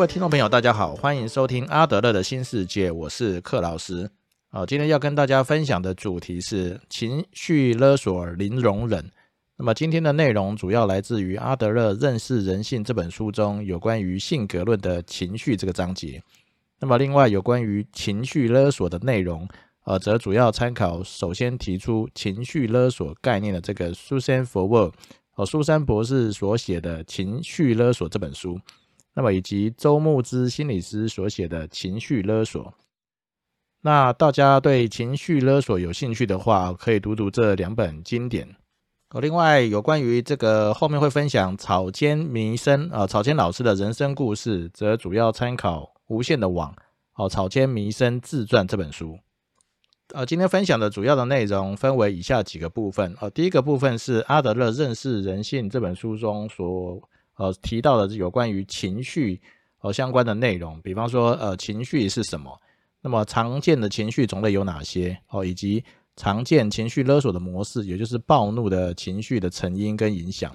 各位听众朋友，大家好，欢迎收听阿德勒的新世界，我是克老师。好，今天要跟大家分享的主题是情绪勒索零容忍。那么今天的内容主要来自于阿德勒《认识人性》这本书中有关于性格论的情绪这个章节。那么另外有关于情绪勒索的内容，呃，则主要参考首先提出情绪勒索概念的这个 Susan Forward 哦，苏珊博士所写的《情绪勒索》这本书。那么以及周牧之心理师所写的情绪勒索，那大家对情绪勒索有兴趣的话，可以读读这两本经典。哦，另外有关于这个后面会分享草间弥生啊，草间老师的人生故事，则主要参考《无限的网》哦，草间弥生自传这本书。呃，今天分享的主要的内容分为以下几个部分。呃，第一个部分是阿德勒认识人性这本书中所。呃，提到的有关于情绪和相关的内容，比方说，呃，情绪是什么？那么常见的情绪种类有哪些？哦，以及常见情绪勒索的模式，也就是暴怒的情绪的成因跟影响。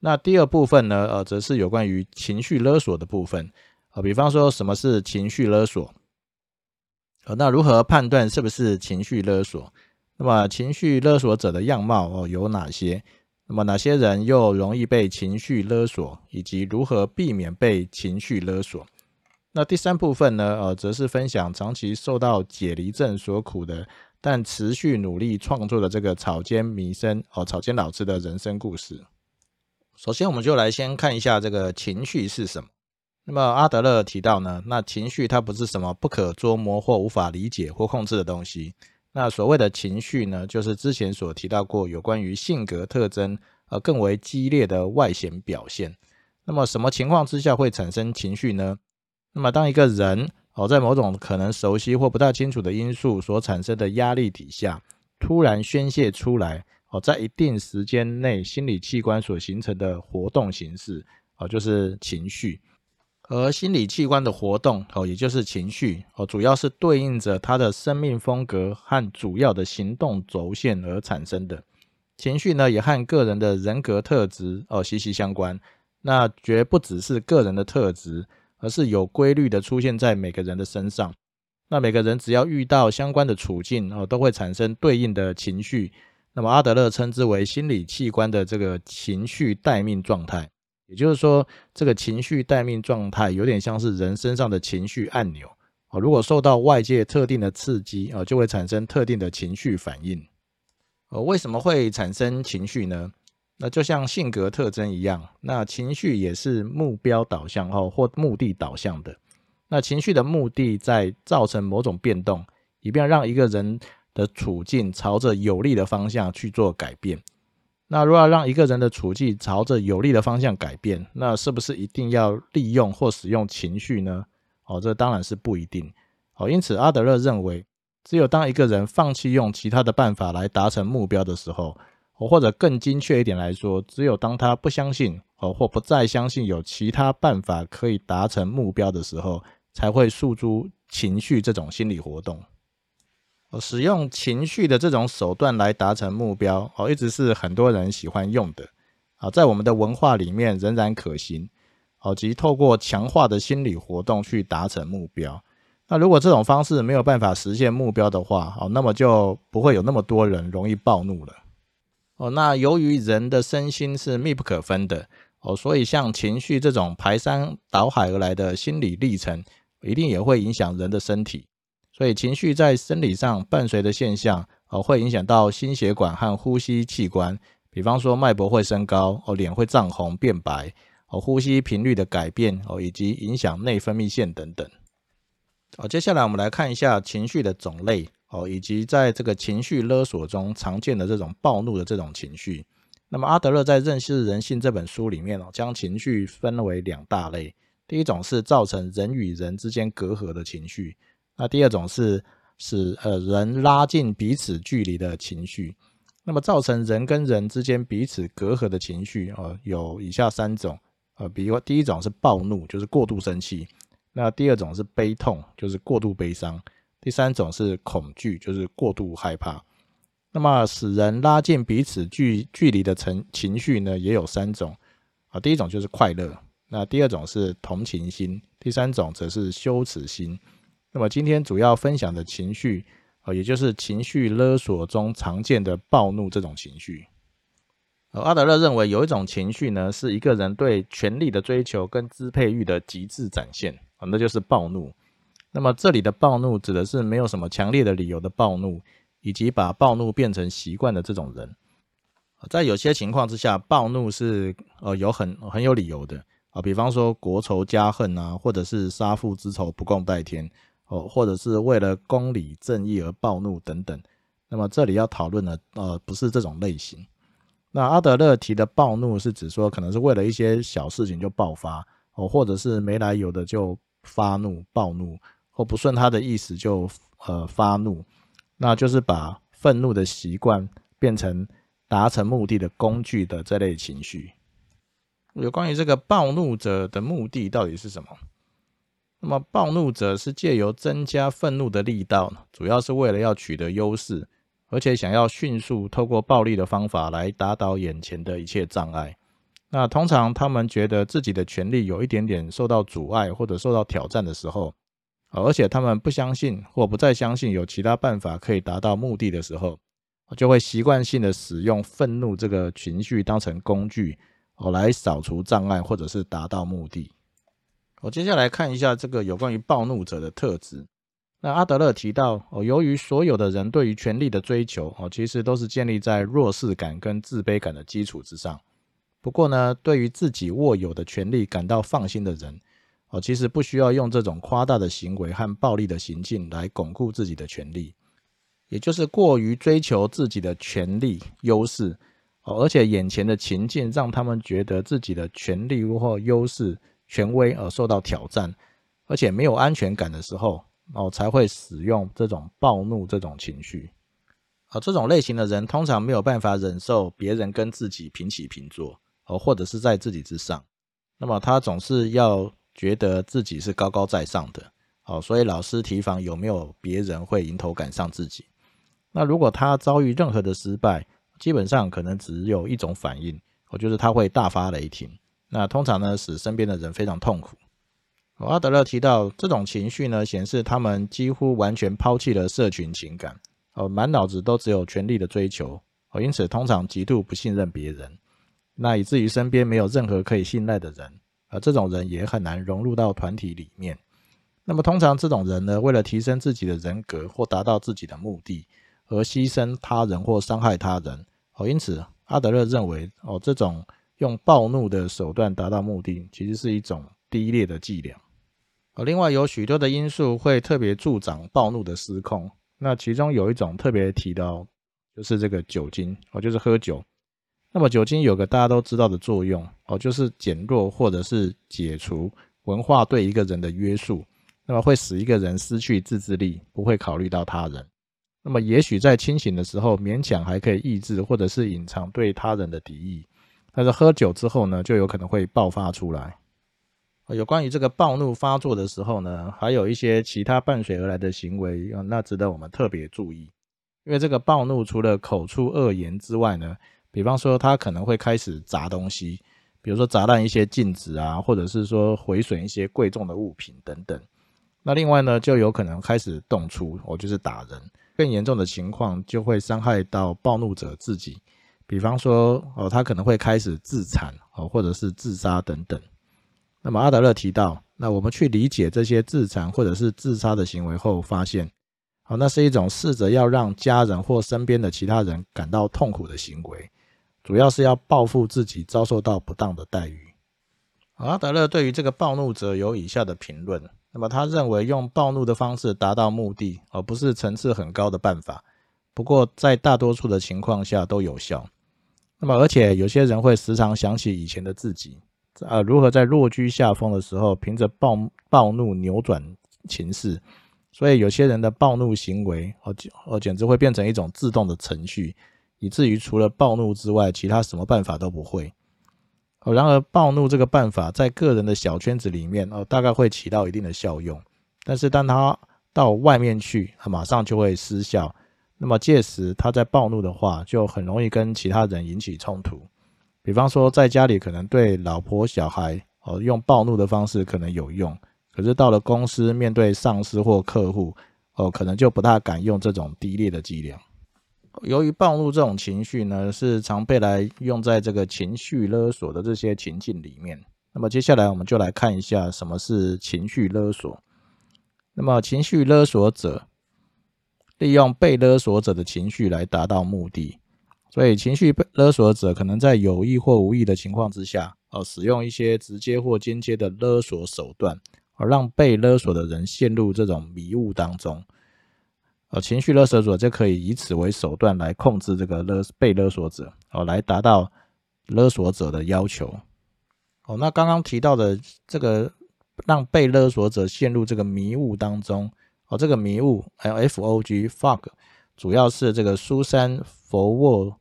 那第二部分呢，呃，则是有关于情绪勒索的部分。呃，比方说，什么是情绪勒索？呃，那如何判断是不是情绪勒索？那么情绪勒索者的样貌哦有哪些？那么哪些人又容易被情绪勒索，以及如何避免被情绪勒索？那第三部分呢？呃，则是分享长期受到解离症所苦的，但持续努力创作的这个草间弥生哦，草间老师的人生故事。首先，我们就来先看一下这个情绪是什么。那么阿德勒提到呢，那情绪它不是什么不可捉摸或无法理解或控制的东西。那所谓的情绪呢，就是之前所提到过有关于性格特征，呃，更为激烈的外显表现。那么什么情况之下会产生情绪呢？那么当一个人哦，在某种可能熟悉或不太清楚的因素所产生的压力底下，突然宣泄出来哦，在一定时间内心理器官所形成的活动形式哦，就是情绪。而心理器官的活动哦，也就是情绪哦，主要是对应着他的生命风格和主要的行动轴线而产生的。情绪呢，也和个人的人格特质哦息息相关。那绝不只是个人的特质，而是有规律的出现在每个人的身上。那每个人只要遇到相关的处境哦，都会产生对应的情绪。那么阿德勒称之为心理器官的这个情绪待命状态。也就是说，这个情绪待命状态有点像是人身上的情绪按钮啊。如果受到外界特定的刺激啊，就会产生特定的情绪反应。呃，为什么会产生情绪呢？那就像性格特征一样，那情绪也是目标导向哦，或目的导向的。那情绪的目的在造成某种变动，以便让一个人的处境朝着有利的方向去做改变。那如果要让一个人的处境朝着有利的方向改变，那是不是一定要利用或使用情绪呢？哦，这当然是不一定。哦，因此阿德勒认为，只有当一个人放弃用其他的办法来达成目标的时候，哦，或者更精确一点来说，只有当他不相信哦，或不再相信有其他办法可以达成目标的时候，才会诉诸情绪这种心理活动。使用情绪的这种手段来达成目标，哦，一直是很多人喜欢用的，啊，在我们的文化里面仍然可行，哦，即透过强化的心理活动去达成目标。那如果这种方式没有办法实现目标的话，哦，那么就不会有那么多人容易暴怒了。哦，那由于人的身心是密不可分的，哦，所以像情绪这种排山倒海而来的心理历程，一定也会影响人的身体。所以情绪在生理上伴随的现象，哦，会影响到心血管和呼吸器官，比方说脉搏会升高，哦，脸会涨红变白，哦，呼吸频率的改变，哦，以及影响内分泌腺等等。哦，接下来我们来看一下情绪的种类，哦，以及在这个情绪勒索中常见的这种暴怒的这种情绪。那么阿德勒在《认识人性》这本书里面哦，将情绪分为两大类，第一种是造成人与人之间隔阂的情绪。那第二种是使呃人拉近彼此距离的情绪，那么造成人跟人之间彼此隔阂的情绪呃，有以下三种，呃，比如第一种是暴怒，就是过度生气；那第二种是悲痛，就是过度悲伤；第三种是恐惧，就是过度害怕。那么使人拉近彼此距距离的情情绪呢，也有三种啊，第一种就是快乐，那第二种是同情心，第三种则是羞耻心。那么今天主要分享的情绪，呃，也就是情绪勒索中常见的暴怒这种情绪。呃，阿德勒认为有一种情绪呢，是一个人对权力的追求跟支配欲的极致展现啊，那就是暴怒。那么这里的暴怒指的是没有什么强烈的理由的暴怒，以及把暴怒变成习惯的这种人。在有些情况之下，暴怒是呃有很很有理由的啊，比方说国仇家恨啊，或者是杀父之仇不共戴天哦，或者是为了公理正义而暴怒等等。那么这里要讨论的呃不是这种类型。那阿德勒提的暴怒是指说，可能是为了一些小事情就爆发哦，或者是没来由的就发怒、暴怒，或不顺他的意思就呃发怒，那就是把愤怒的习惯变成达成目的的工具的这类情绪。有关于这个暴怒者的目的到底是什么？那么暴怒者是借由增加愤怒的力道，主要是为了要取得优势。而且想要迅速透过暴力的方法来打倒眼前的一切障碍，那通常他们觉得自己的权利有一点点受到阻碍或者受到挑战的时候，而且他们不相信或不再相信有其他办法可以达到目的的时候，就会习惯性的使用愤怒这个情绪当成工具，哦来扫除障碍或者是达到目的。我接下来看一下这个有关于暴怒者的特质。那阿德勒提到哦，由于所有的人对于权力的追求哦，其实都是建立在弱势感跟自卑感的基础之上。不过呢，对于自己握有的权利感到放心的人哦，其实不需要用这种夸大的行为和暴力的行径来巩固自己的权利，也就是过于追求自己的权利优势哦，而且眼前的情境让他们觉得自己的权利或优势权威而受到挑战，而且没有安全感的时候。哦，才会使用这种暴怒这种情绪，啊，这种类型的人通常没有办法忍受别人跟自己平起平坐，哦，或者是在自己之上，那么他总是要觉得自己是高高在上的，哦，所以老师提防有没有别人会迎头赶上自己。那如果他遭遇任何的失败，基本上可能只有一种反应，我就是他会大发雷霆，那通常呢使身边的人非常痛苦。阿德勒提到，这种情绪呢，显示他们几乎完全抛弃了社群情感，哦，满脑子都只有权力的追求，哦，因此通常极度不信任别人，那以至于身边没有任何可以信赖的人，而这种人也很难融入到团体里面。那么通常这种人呢，为了提升自己的人格或达到自己的目的，而牺牲他人或伤害他人，哦，因此阿德勒认为，哦，这种用暴怒的手段达到目的，其实是一种低劣的伎俩。另外有许多的因素会特别助长暴怒的失控，那其中有一种特别提到，就是这个酒精哦，就是喝酒。那么酒精有个大家都知道的作用哦，就是减弱或者是解除文化对一个人的约束，那么会使一个人失去自制力，不会考虑到他人。那么也许在清醒的时候勉强还可以抑制或者是隐藏对他人的敌意，但是喝酒之后呢，就有可能会爆发出来。有关于这个暴怒发作的时候呢，还有一些其他伴随而来的行为啊，那值得我们特别注意。因为这个暴怒除了口出恶言之外呢，比方说他可能会开始砸东西，比如说砸烂一些镜子啊，或者是说毁损一些贵重的物品等等。那另外呢，就有可能开始动粗，我就是打人。更严重的情况就会伤害到暴怒者自己，比方说哦，他可能会开始自残哦，或者是自杀等等。那么阿德勒提到，那我们去理解这些自残或者是自杀的行为后，发现，好，那是一种试着要让家人或身边的其他人感到痛苦的行为，主要是要报复自己遭受到不当的待遇。阿德勒对于这个暴怒者有以下的评论，那么他认为用暴怒的方式达到目的，而不是层次很高的办法，不过在大多数的情况下都有效。那么而且有些人会时常想起以前的自己。啊，如何在落居下风的时候，凭着暴暴怒扭转情势？所以有些人的暴怒行为，哦，哦，简直会变成一种自动的程序，以至于除了暴怒之外，其他什么办法都不会。哦，然而暴怒这个办法在个人的小圈子里面，哦，大概会起到一定的效用，但是当他到外面去，马上就会失效。那么届时他在暴怒的话，就很容易跟其他人引起冲突。比方说，在家里可能对老婆、小孩哦用暴怒的方式可能有用，可是到了公司，面对上司或客户，哦，可能就不大敢用这种低劣的伎俩。由于暴怒这种情绪呢，是常被来用在这个情绪勒索的这些情境里面。那么接下来我们就来看一下什么是情绪勒索。那么情绪勒索者利用被勒索者的情绪来达到目的，所以情绪被勒索者可能在有意或无意的情况之下，哦，使用一些直接或间接的勒索手段，而让被勒索的人陷入这种迷雾当中。呃，情绪勒索者就可以以此为手段来控制这个勒被勒索者，哦，来达到勒索者的要求。哦，那刚刚提到的这个让被勒索者陷入这个迷雾当中，哦，这个迷雾还有，F O G fog，主要是这个苏珊佛沃，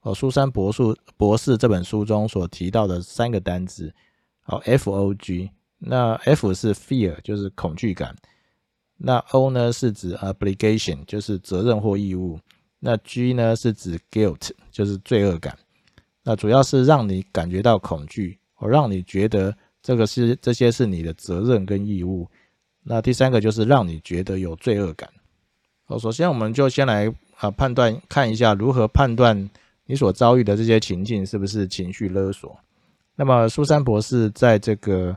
哦，苏珊博士博士这本书中所提到的三个单字，哦，F O G，那 F 是 fear，就是恐惧感。那 O 呢是指 obligation，就是责任或义务。那 G 呢是指 guilt，就是罪恶感。那主要是让你感觉到恐惧，哦让你觉得这个是这些是你的责任跟义务。那第三个就是让你觉得有罪恶感。好，首先我们就先来啊判断看一下如何判断你所遭遇的这些情境是不是情绪勒索。那么苏珊博士在这个。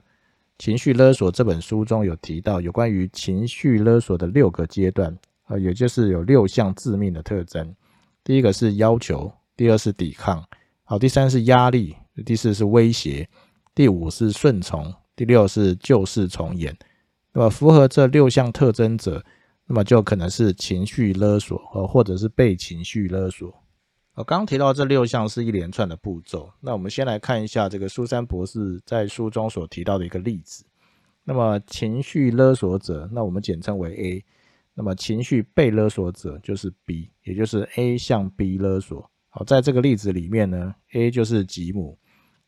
情绪勒索这本书中有提到有关于情绪勒索的六个阶段啊，也就是有六项致命的特征。第一个是要求，第二是抵抗，好，第三是压力，第四是威胁，第五是顺从，第六是旧事重演。那么符合这六项特征者，那么就可能是情绪勒索，呃，或者是被情绪勒索。我刚刚提到这六项是一连串的步骤，那我们先来看一下这个苏珊博士在书中所提到的一个例子。那么情绪勒索者，那我们简称为 A；那么情绪被勒索者就是 B，也就是 A 向 B 勒索。好，在这个例子里面呢，A 就是吉姆，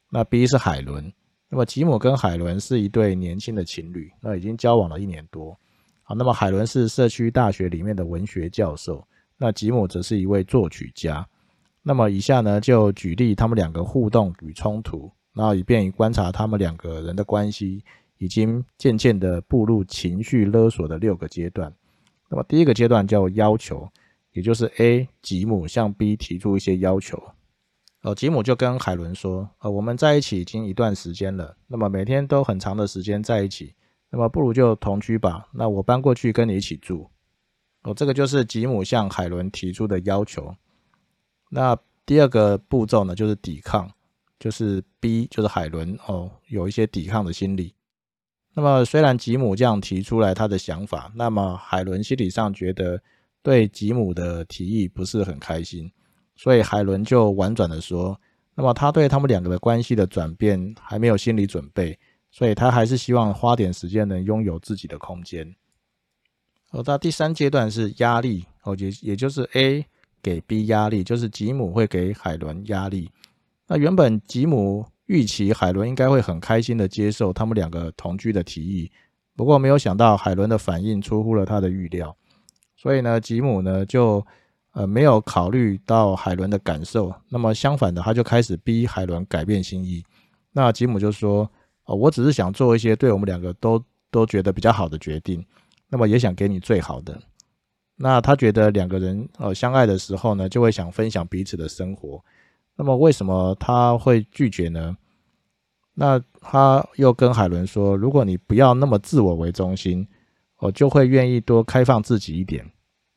那 B 是海伦。那么吉姆跟海伦是一对年轻的情侣，那已经交往了一年多。好，那么海伦是社区大学里面的文学教授，那吉姆则是一位作曲家。那么以下呢，就举例他们两个互动与冲突，然后以便于观察他们两个人的关系已经渐渐的步入情绪勒索的六个阶段。那么第一个阶段叫要求，也就是 A 吉姆向 B 提出一些要求。哦，吉姆就跟海伦说：“呃，我们在一起已经一段时间了，那么每天都很长的时间在一起，那么不如就同居吧。那我搬过去跟你一起住。”哦，这个就是吉姆向海伦提出的要求。那第二个步骤呢，就是抵抗，就是 B，就是海伦哦，有一些抵抗的心理。那么虽然吉姆这样提出来他的想法，那么海伦心理上觉得对吉姆的提议不是很开心，所以海伦就婉转的说，那么他对他们两个的关系的转变还没有心理准备，所以他还是希望花点时间能拥有自己的空间。哦，到第三阶段是压力，哦，也也就是 A。给 B 压力，就是吉姆会给海伦压力。那原本吉姆预期海伦应该会很开心的接受他们两个同居的提议，不过没有想到海伦的反应出乎了他的预料，所以呢，吉姆呢就呃没有考虑到海伦的感受。那么相反的，他就开始逼海伦改变心意。那吉姆就说：“哦，我只是想做一些对我们两个都都觉得比较好的决定，那么也想给你最好的。”那他觉得两个人呃相爱的时候呢，就会想分享彼此的生活。那么为什么他会拒绝呢？那他又跟海伦说：“如果你不要那么自我为中心，我就会愿意多开放自己一点。”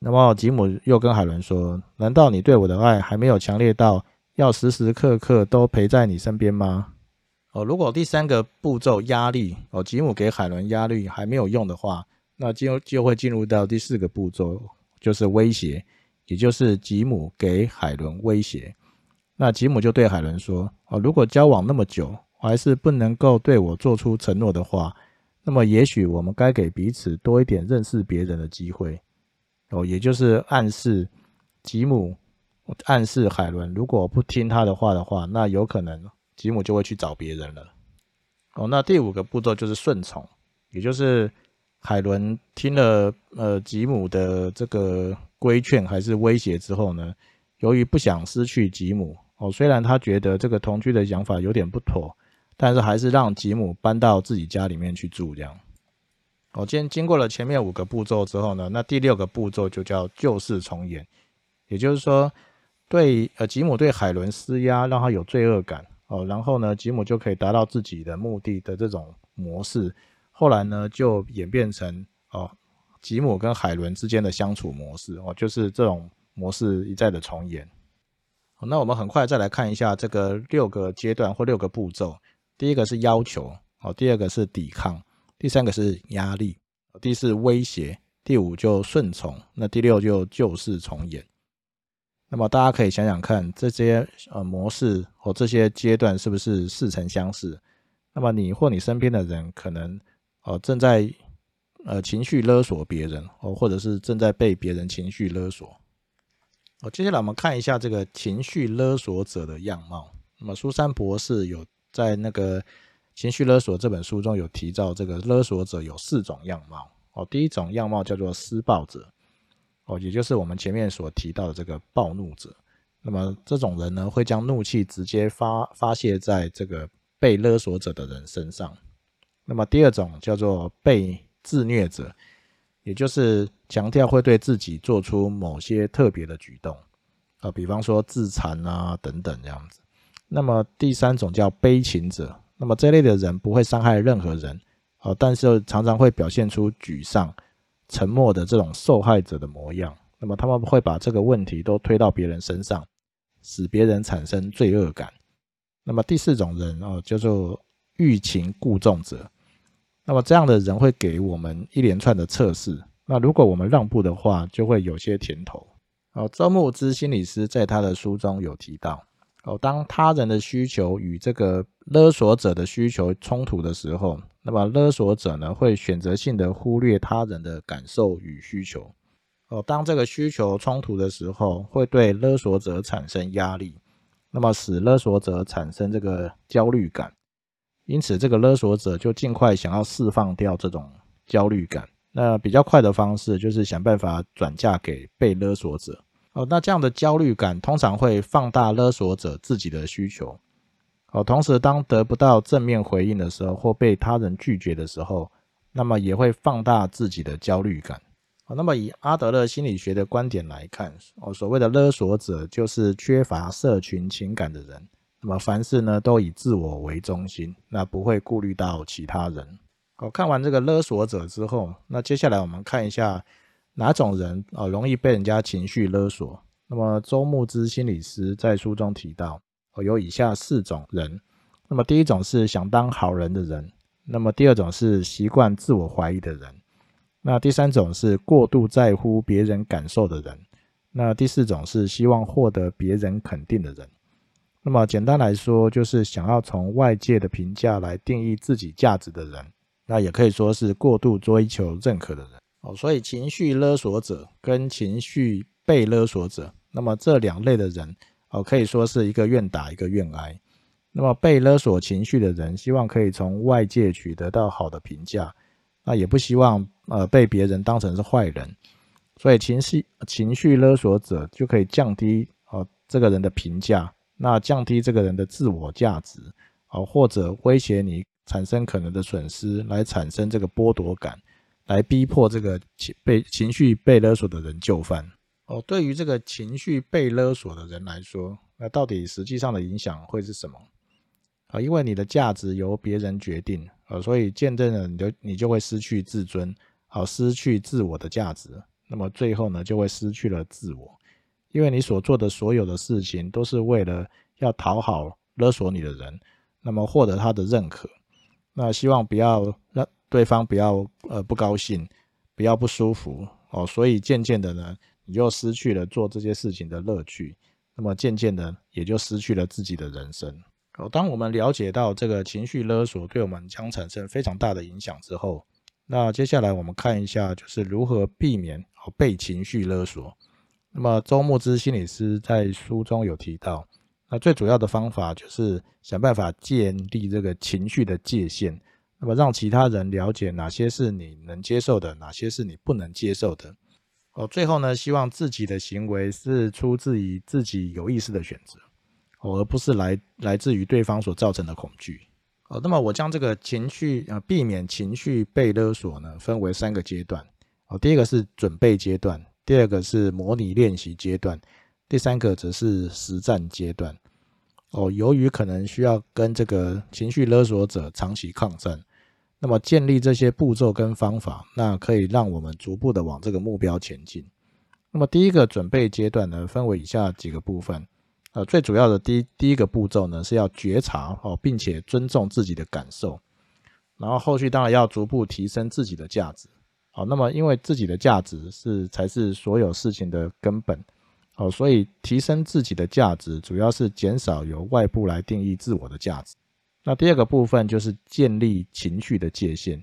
那么吉姆又跟海伦说：“难道你对我的爱还没有强烈到要时时刻刻都陪在你身边吗？”哦，如果第三个步骤压力哦，吉姆给海伦压力还没有用的话。那就就会进入到第四个步骤，就是威胁，也就是吉姆给海伦威胁。那吉姆就对海伦说：“哦，如果交往那么久，还是不能够对我做出承诺的话，那么也许我们该给彼此多一点认识别人的机会。”哦，也就是暗示吉姆暗示海伦，如果不听他的话的话，那有可能吉姆就会去找别人了。哦，那第五个步骤就是顺从，也就是。海伦听了呃吉姆的这个规劝还是威胁之后呢，由于不想失去吉姆哦，虽然他觉得这个同居的想法有点不妥，但是还是让吉姆搬到自己家里面去住这样。哦，今经过了前面五个步骤之后呢，那第六个步骤就叫旧事重演，也就是说，对呃吉姆对海伦施压，让他有罪恶感。哦，然后呢，吉姆就可以达到自己的目的的这种模式，后来呢就演变成哦吉姆跟海伦之间的相处模式。哦，就是这种模式一再的重演。那我们很快再来看一下这个六个阶段或六个步骤，第一个是要求哦，第二个是抵抗。第三个是压力，第四威胁，第五就顺从，那第六就旧事重演。那么大家可以想想看，这些呃模式或这些阶段是不是似曾相识？那么你或你身边的人可能呃正在呃情绪勒索别人，哦，或者是正在被别人情绪勒索。哦，接下来我们看一下这个情绪勒索者的样貌。那么苏珊博士有在那个。情绪勒索这本书中有提到，这个勒索者有四种样貌哦。第一种样貌叫做施暴者哦，也就是我们前面所提到的这个暴怒者。那么这种人呢，会将怒气直接发发泄在这个被勒索者的人身上。那么第二种叫做被自虐者，也就是强调会对自己做出某些特别的举动啊，比方说自残啊等等这样子。那么第三种叫悲情者。那么这类的人不会伤害任何人，哦，但是常常会表现出沮丧、沉默的这种受害者的模样。那么他们会把这个问题都推到别人身上，使别人产生罪恶感。那么第四种人哦，叫做欲擒故纵者。那么这样的人会给我们一连串的测试。那如果我们让步的话，就会有些甜头。哦，周牧之心理师在他的书中有提到。哦，当他人的需求与这个勒索者的需求冲突的时候，那么勒索者呢会选择性的忽略他人的感受与需求。哦，当这个需求冲突的时候，会对勒索者产生压力，那么使勒索者产生这个焦虑感。因此，这个勒索者就尽快想要释放掉这种焦虑感。那比较快的方式就是想办法转嫁给被勒索者。哦，那这样的焦虑感通常会放大勒索者自己的需求。哦，同时当得不到正面回应的时候，或被他人拒绝的时候，那么也会放大自己的焦虑感。哦，那么以阿德勒心理学的观点来看，哦，所谓的勒索者就是缺乏社群情感的人。那么凡事呢都以自我为中心，那不会顾虑到其他人。哦，看完这个勒索者之后，那接下来我们看一下。哪种人啊容易被人家情绪勒索？那么周牧之心理师在书中提到，哦有以下四种人。那么第一种是想当好人的人，那么第二种是习惯自我怀疑的人，那第三种是过度在乎别人感受的人，那第四种是希望获得别人肯定的人。那么简单来说，就是想要从外界的评价来定义自己价值的人，那也可以说是过度追求认可的人。哦，所以情绪勒索者跟情绪被勒索者，那么这两类的人，哦，可以说是一个愿打一个愿挨。那么被勒索情绪的人，希望可以从外界取得到好的评价，那也不希望呃被别人当成是坏人。所以情绪情绪勒索者就可以降低哦这个人的评价，那降低这个人的自我价值，哦或者威胁你产生可能的损失，来产生这个剥夺感。来逼迫这个情被情绪被勒索的人就范哦。对于这个情绪被勒索的人来说，那到底实际上的影响会是什么啊？因为你的价值由别人决定啊，所以见证了你就你就会失去自尊，好失去自我的价值。那么最后呢，就会失去了自我，因为你所做的所有的事情都是为了要讨好勒索你的人，那么获得他的认可。那希望不要让。对方不要呃不高兴，不要不舒服哦，所以渐渐的呢，你就失去了做这些事情的乐趣，那么渐渐的也就失去了自己的人生哦。当我们了解到这个情绪勒索对我们将产生非常大的影响之后，那接下来我们看一下就是如何避免哦被情绪勒索。那么周牧之心理师在书中有提到，那最主要的方法就是想办法建立这个情绪的界限。那么让其他人了解哪些是你能接受的，哪些是你不能接受的。哦，最后呢，希望自己的行为是出自于自己有意识的选择，哦，而不是来来自于对方所造成的恐惧。哦，那么我将这个情绪呃避免情绪被勒索呢，分为三个阶段。哦，第一个是准备阶段，第二个是模拟练习阶段，第三个则是实战阶段。哦，由于可能需要跟这个情绪勒索者长期抗战，那么建立这些步骤跟方法，那可以让我们逐步的往这个目标前进。那么第一个准备阶段呢，分为以下几个部分。呃，最主要的第一第一个步骤呢，是要觉察哦，并且尊重自己的感受，然后后续当然要逐步提升自己的价值。好，那么因为自己的价值是才是所有事情的根本。好，所以提升自己的价值，主要是减少由外部来定义自我的价值。那第二个部分就是建立情绪的界限。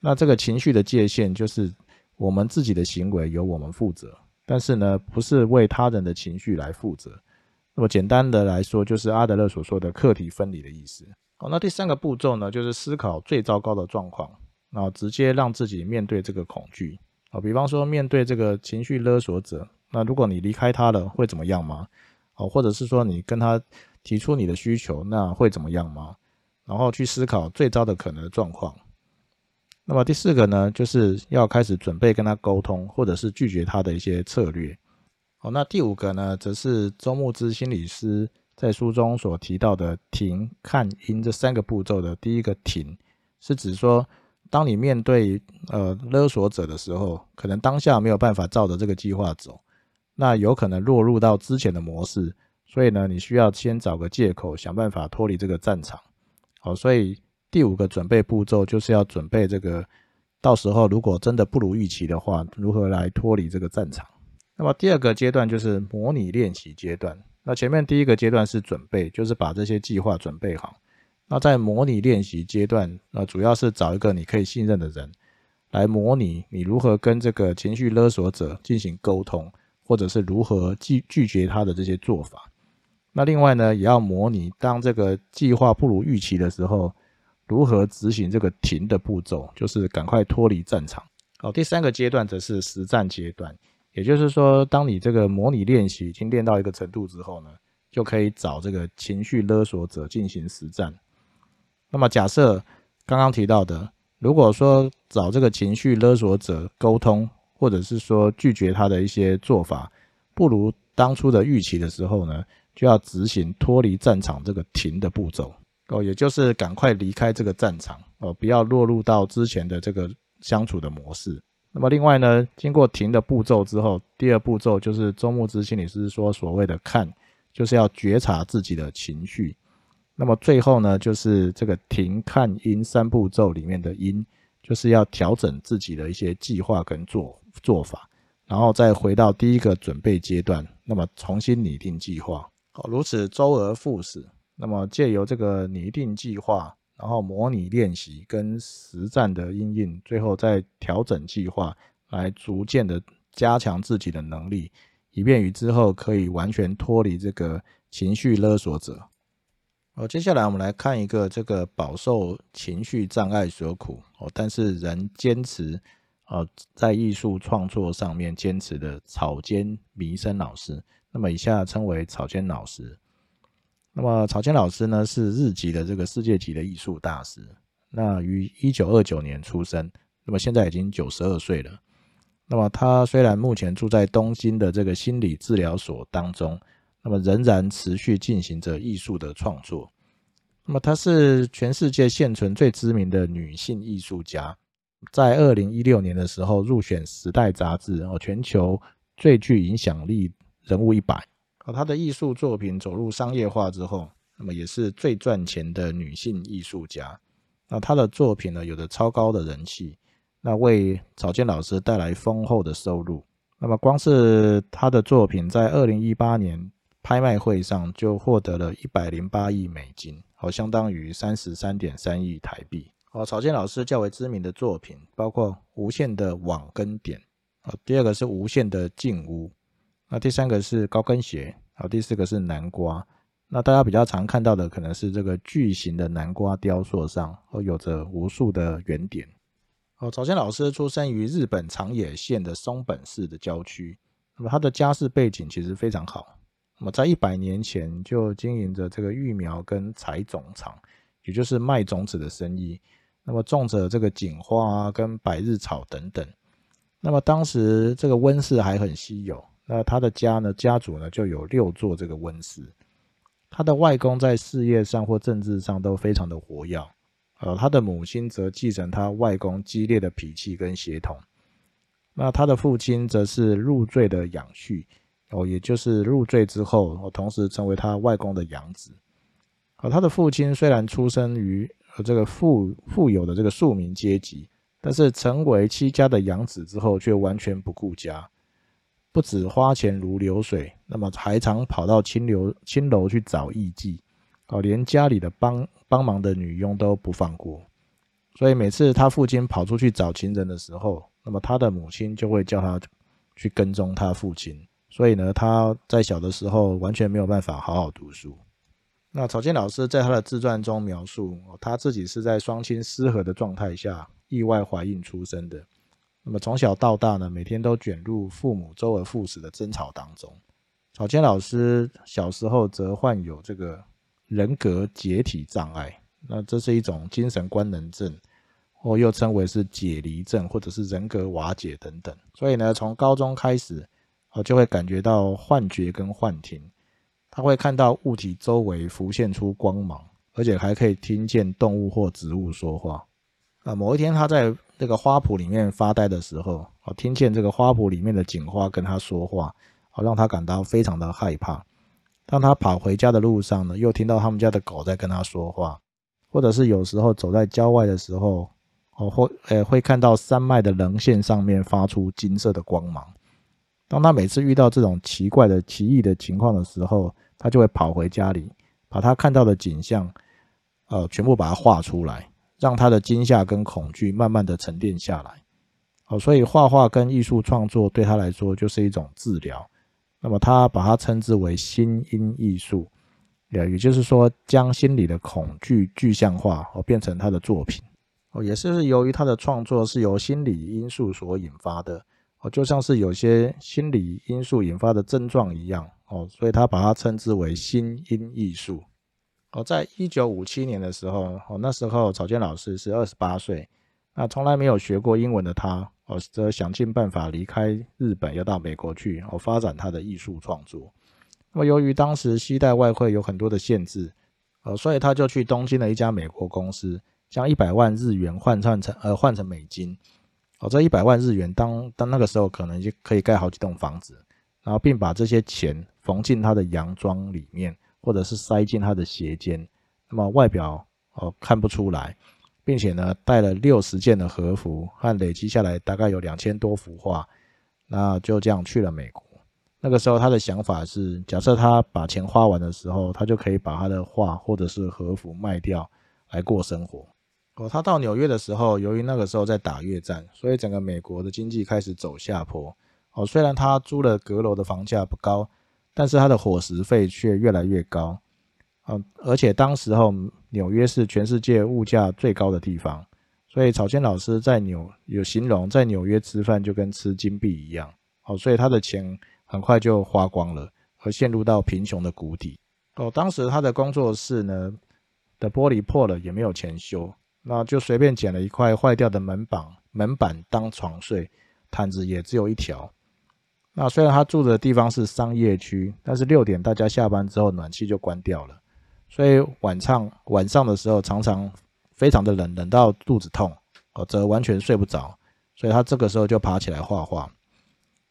那这个情绪的界限，就是我们自己的行为由我们负责，但是呢，不是为他人的情绪来负责。那么简单的来说，就是阿德勒所说的客体分离的意思。好，那第三个步骤呢，就是思考最糟糕的状况，然后直接让自己面对这个恐惧。啊，比方说面对这个情绪勒索者。那如果你离开他了，会怎么样吗？哦，或者是说你跟他提出你的需求，那会怎么样吗？然后去思考最糟的可能状况。那么第四个呢，就是要开始准备跟他沟通，或者是拒绝他的一些策略。哦，那第五个呢，则是周牧之心理师在书中所提到的停、看、因这三个步骤的第一个停，是指说。当你面对呃勒索者的时候，可能当下没有办法照着这个计划走，那有可能落入到之前的模式，所以呢，你需要先找个借口，想办法脱离这个战场。好，所以第五个准备步骤就是要准备这个，到时候如果真的不如预期的话，如何来脱离这个战场？那么第二个阶段就是模拟练习阶段。那前面第一个阶段是准备，就是把这些计划准备好。那在模拟练习阶段，那主要是找一个你可以信任的人，来模拟你如何跟这个情绪勒索者进行沟通，或者是如何拒拒绝他的这些做法。那另外呢，也要模拟当这个计划不如预期的时候，如何执行这个停的步骤，就是赶快脱离战场。好，第三个阶段则是实战阶段，也就是说，当你这个模拟练习已经练到一个程度之后呢，就可以找这个情绪勒索者进行实战。那么假设刚刚提到的，如果说找这个情绪勒索者沟通，或者是说拒绝他的一些做法，不如当初的预期的时候呢，就要执行脱离战场这个停的步骤哦，也就是赶快离开这个战场哦，不要落入到之前的这个相处的模式。那么另外呢，经过停的步骤之后，第二步骤就是周牧之心理师说所谓的看，就是要觉察自己的情绪。那么最后呢，就是这个停、看、因三步骤里面的因，就是要调整自己的一些计划跟做做法，然后再回到第一个准备阶段，那么重新拟定计划，哦，如此周而复始。那么借由这个拟定计划，然后模拟练习跟实战的应用，最后再调整计划，来逐渐的加强自己的能力，以便于之后可以完全脱离这个情绪勒索者。哦，接下来我们来看一个这个饱受情绪障碍所苦哦，但是仍坚持哦在艺术创作上面坚持的草间弥生老师。那么以下称为草间老师。那么草间老师呢是日籍的这个世界级的艺术大师。那于一九二九年出生，那么现在已经九十二岁了。那么他虽然目前住在东京的这个心理治疗所当中。那么仍然持续进行着艺术的创作。那么她是全世界现存最知名的女性艺术家，在二零一六年的时候入选《时代》杂志哦全球最具影响力人物一百。哦，她的艺术作品走入商业化之后，那么也是最赚钱的女性艺术家。那她的作品呢，有着超高的人气，那为草间老师带来丰厚的收入。那么光是她的作品，在二零一八年。拍卖会上就获得了一百零八亿美金，好，相当于三十三点三亿台币。哦，草间老师较为知名的作品包括《无限的网跟点》，好，第二个是《无限的静屋》，那第三个是高跟鞋，好，第四个是南瓜。那大家比较常看到的可能是这个巨型的南瓜雕塑上，哦，有着无数的圆点。哦，草间老师出生于日本长野县的松本市的郊区，那么他的家世背景其实非常好。那么在一百年前就经营着这个育苗跟采种场，也就是卖种子的生意。那么种着这个锦花啊，跟百日草等等。那么当时这个温室还很稀有，那他的家呢，家族呢就有六座这个温室。他的外公在事业上或政治上都非常的活跃，呃，他的母亲则继承他外公激烈的脾气跟血统。那他的父亲则是入赘的养婿，哦，也就是入赘之后，哦，同时成为他外公的养子。而，他的父亲虽然出生于呃这个富富有的这个庶民阶级，但是成为戚家的养子之后，却完全不顾家，不止花钱如流水，那么还常跑到青楼青楼去找艺妓，哦，连家里的帮帮忙的女佣都不放过。所以每次他父亲跑出去找情人的时候，那么他的母亲就会叫他去跟踪他父亲。所以呢，他在小的时候完全没有办法好好读书。那草间老师在他的自传中描述，他自己是在双亲失和的状态下意外怀孕出生的。那么从小到大呢，每天都卷入父母周而复始的争吵当中。草间老师小时候则患有这个人格解体障碍，那这是一种精神官能症，或又称为是解离症，或者是人格瓦解等等。所以呢，从高中开始，我就会感觉到幻觉跟幻听。他会看到物体周围浮现出光芒，而且还可以听见动物或植物说话。啊，某一天他在这个花圃里面发呆的时候，啊，听见这个花圃里面的警花跟他说话，啊，让他感到非常的害怕。当他跑回家的路上呢，又听到他们家的狗在跟他说话，或者是有时候走在郊外的时候，哦，或呃会看到山脉的棱线上面发出金色的光芒。当他每次遇到这种奇怪的奇异的情况的时候，他就会跑回家里，把他看到的景象，呃，全部把它画出来，让他的惊吓跟恐惧慢慢的沉淀下来。哦，所以画画跟艺术创作对他来说就是一种治疗。那么他把它称之为心因艺术，也也就是说，将心里的恐惧具象化，哦，变成他的作品。哦，也是由于他的创作是由心理因素所引发的。哦，就像是有些心理因素引发的症状一样。哦，所以他把它称之为心音艺术。哦，在一九五七年的时候，哦，那时候草间老师是二十八岁，那从来没有学过英文的他，哦，则想尽办法离开日本，要到美国去，哦，发展他的艺术创作。那么由于当时西代外汇有很多的限制，呃，所以他就去东京的一家美国公司，将一百万日元换算成呃换成美金。哦，这一百万日元当当那个时候可能就可以盖好几栋房子。然后并把这些钱缝进他的洋装里面，或者是塞进他的鞋间，那么外表哦看不出来，并且呢带了六十件的和服，和累积下来大概有两千多幅画，那就这样去了美国。那个时候他的想法是，假设他把钱花完的时候，他就可以把他的画或者是和服卖掉来过生活。哦，他到纽约的时候，由于那个时候在打越战，所以整个美国的经济开始走下坡。哦，虽然他租了阁楼的房价不高，但是他的伙食费却越来越高。啊，而且当时候纽约是全世界物价最高的地方，所以草间老师在纽有形容，在纽约吃饭就跟吃金币一样。哦，所以他的钱很快就花光了，而陷入到贫穷的谷底。哦，当时他的工作室呢的玻璃破了，也没有钱修，那就随便捡了一块坏掉的门板门板当床睡，毯子也只有一条。那虽然他住的地方是商业区，但是六点大家下班之后暖气就关掉了，所以晚上晚上的时候常常非常的冷，冷到肚子痛，哦，则完全睡不着，所以他这个时候就爬起来画画。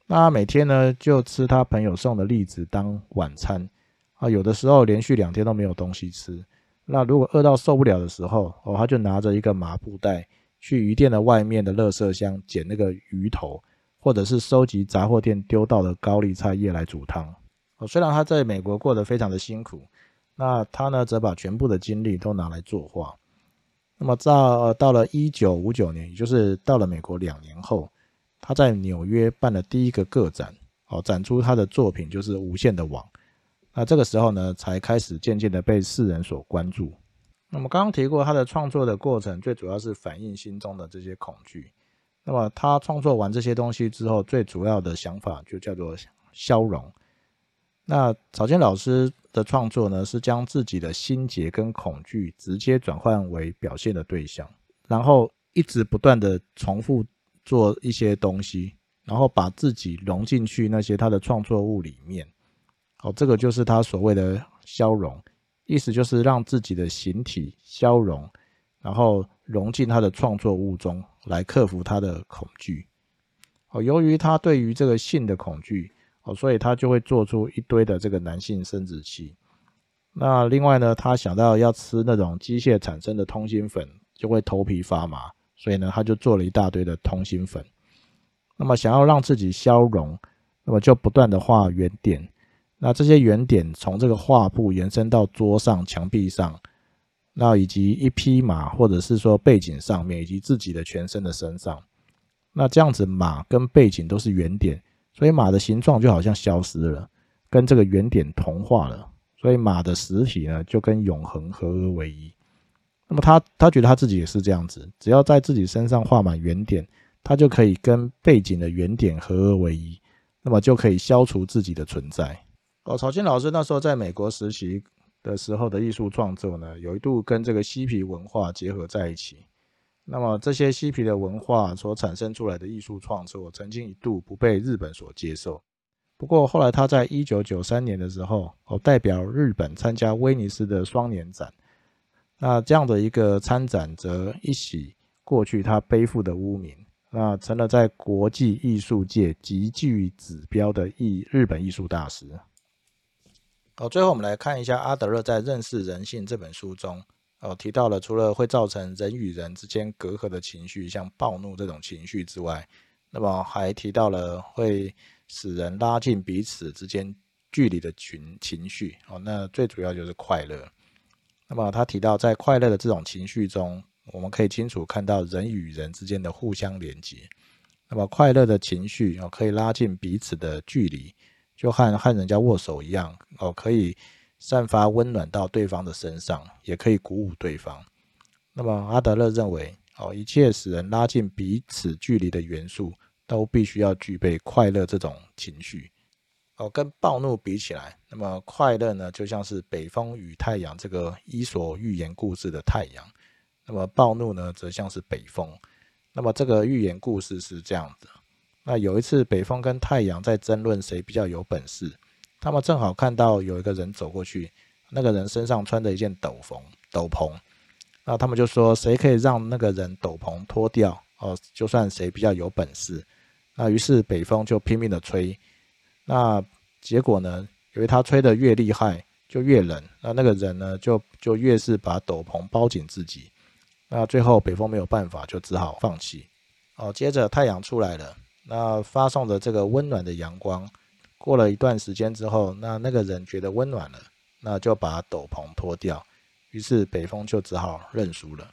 那每天呢就吃他朋友送的栗子当晚餐，啊，有的时候连续两天都没有东西吃。那如果饿到受不了的时候，哦，他就拿着一个麻布袋去鱼店的外面的垃圾箱捡那个鱼头。或者是收集杂货店丢到的高丽菜叶来煮汤。哦，虽然他在美国过得非常的辛苦，那他呢则把全部的精力都拿来作画。那么到到了一九五九年，也就是到了美国两年后，他在纽约办了第一个个展，哦，展出他的作品就是《无限的网》。那这个时候呢，才开始渐渐的被世人所关注。那么刚刚提过他的创作的过程，最主要是反映心中的这些恐惧。那么他创作完这些东西之后，最主要的想法就叫做消融。那草间老师的创作呢，是将自己的心结跟恐惧直接转换为表现的对象，然后一直不断的重复做一些东西，然后把自己融进去那些他的创作物里面。哦，这个就是他所谓的消融，意思就是让自己的形体消融，然后融进他的创作物中来克服他的恐惧。哦，由于他对于这个性的恐惧。哦，所以他就会做出一堆的这个男性生殖器。那另外呢，他想到要吃那种机械产生的通心粉，就会头皮发麻，所以呢，他就做了一大堆的通心粉。那么想要让自己消融，那么就不断的画圆点。那这些圆点从这个画布延伸到桌上、墙壁上，那以及一匹马，或者是说背景上面，以及自己的全身的身上。那这样子，马跟背景都是圆点。所以马的形状就好像消失了，跟这个原点同化了。所以马的实体呢，就跟永恒合而为一。那么他他觉得他自己也是这样子，只要在自己身上画满圆点，他就可以跟背景的圆点合而为一，那么就可以消除自己的存在。哦，曹青老师那时候在美国实习的时候的艺术创作呢，有一度跟这个嬉皮文化结合在一起。那么这些嬉皮的文化所产生出来的艺术创作，曾经一度不被日本所接受。不过后来他在一九九三年的时候，哦，代表日本参加威尼斯的双年展。那这样的一个参展，则一洗过去他背负的污名，那成了在国际艺术界极具指标的艺日本艺术大师。好，最后我们来看一下阿德勒在《认识人性》这本书中。哦，提到了除了会造成人与人之间隔阂的情绪，像暴怒这种情绪之外，那么还提到了会使人拉近彼此之间距离的群情绪。哦，那最主要就是快乐。那么他提到，在快乐的这种情绪中，我们可以清楚看到人与人之间的互相连接。那么快乐的情绪哦，可以拉近彼此的距离，就和和人家握手一样哦，可以。散发温暖到对方的身上，也可以鼓舞对方。那么阿德勒认为，哦，一切使人拉近彼此距离的元素，都必须要具备快乐这种情绪。哦，跟暴怒比起来，那么快乐呢，就像是北风与太阳这个伊索寓言故事的太阳。那么暴怒呢，则像是北风。那么这个寓言故事是这样的：那有一次，北风跟太阳在争论谁比较有本事。他们正好看到有一个人走过去，那个人身上穿着一件斗篷，斗篷。那他们就说，谁可以让那个人斗篷脱掉？哦，就算谁比较有本事。那于是北风就拼命的吹。那结果呢？因为他吹得越厉害，就越冷。那那个人呢，就就越是把斗篷包紧自己。那最后北风没有办法，就只好放弃。哦，接着太阳出来了，那发送的这个温暖的阳光。过了一段时间之后，那那个人觉得温暖了，那就把斗篷脱掉，于是北风就只好认输了。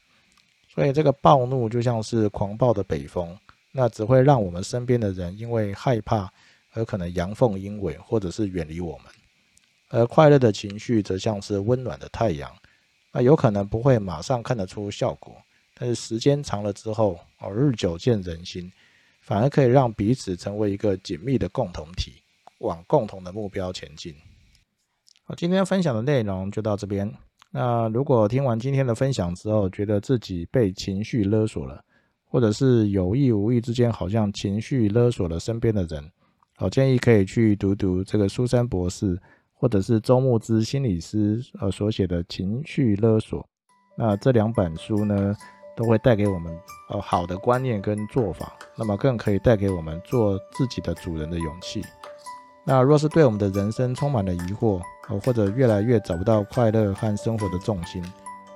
所以这个暴怒就像是狂暴的北风，那只会让我们身边的人因为害怕而可能阳奉阴违，或者是远离我们。而快乐的情绪则像是温暖的太阳，那有可能不会马上看得出效果，但是时间长了之后，哦，日久见人心，反而可以让彼此成为一个紧密的共同体。往共同的目标前进。好，今天分享的内容就到这边。那如果听完今天的分享之后，觉得自己被情绪勒索了，或者是有意无意之间好像情绪勒索了身边的人，好，建议可以去读读这个苏珊博士或者是周牧之心理师呃所写的《情绪勒索》。那这两本书呢，都会带给我们呃好的观念跟做法，那么更可以带给我们做自己的主人的勇气。那若是对我们的人生充满了疑惑，呃，或者越来越找不到快乐和生活的重心，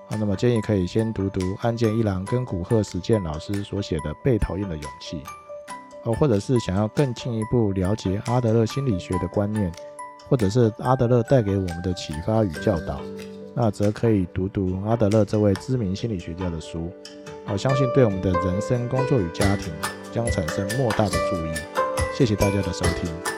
啊，那么建议可以先读读安建一郎跟古贺实践老师所写的《被讨厌的勇气》，哦，或者是想要更进一步了解阿德勒心理学的观念，或者是阿德勒带给我们的启发与教导，那则可以读读阿德勒这位知名心理学家的书，我相信对我们的人生、工作与家庭将产生莫大的注意。谢谢大家的收听。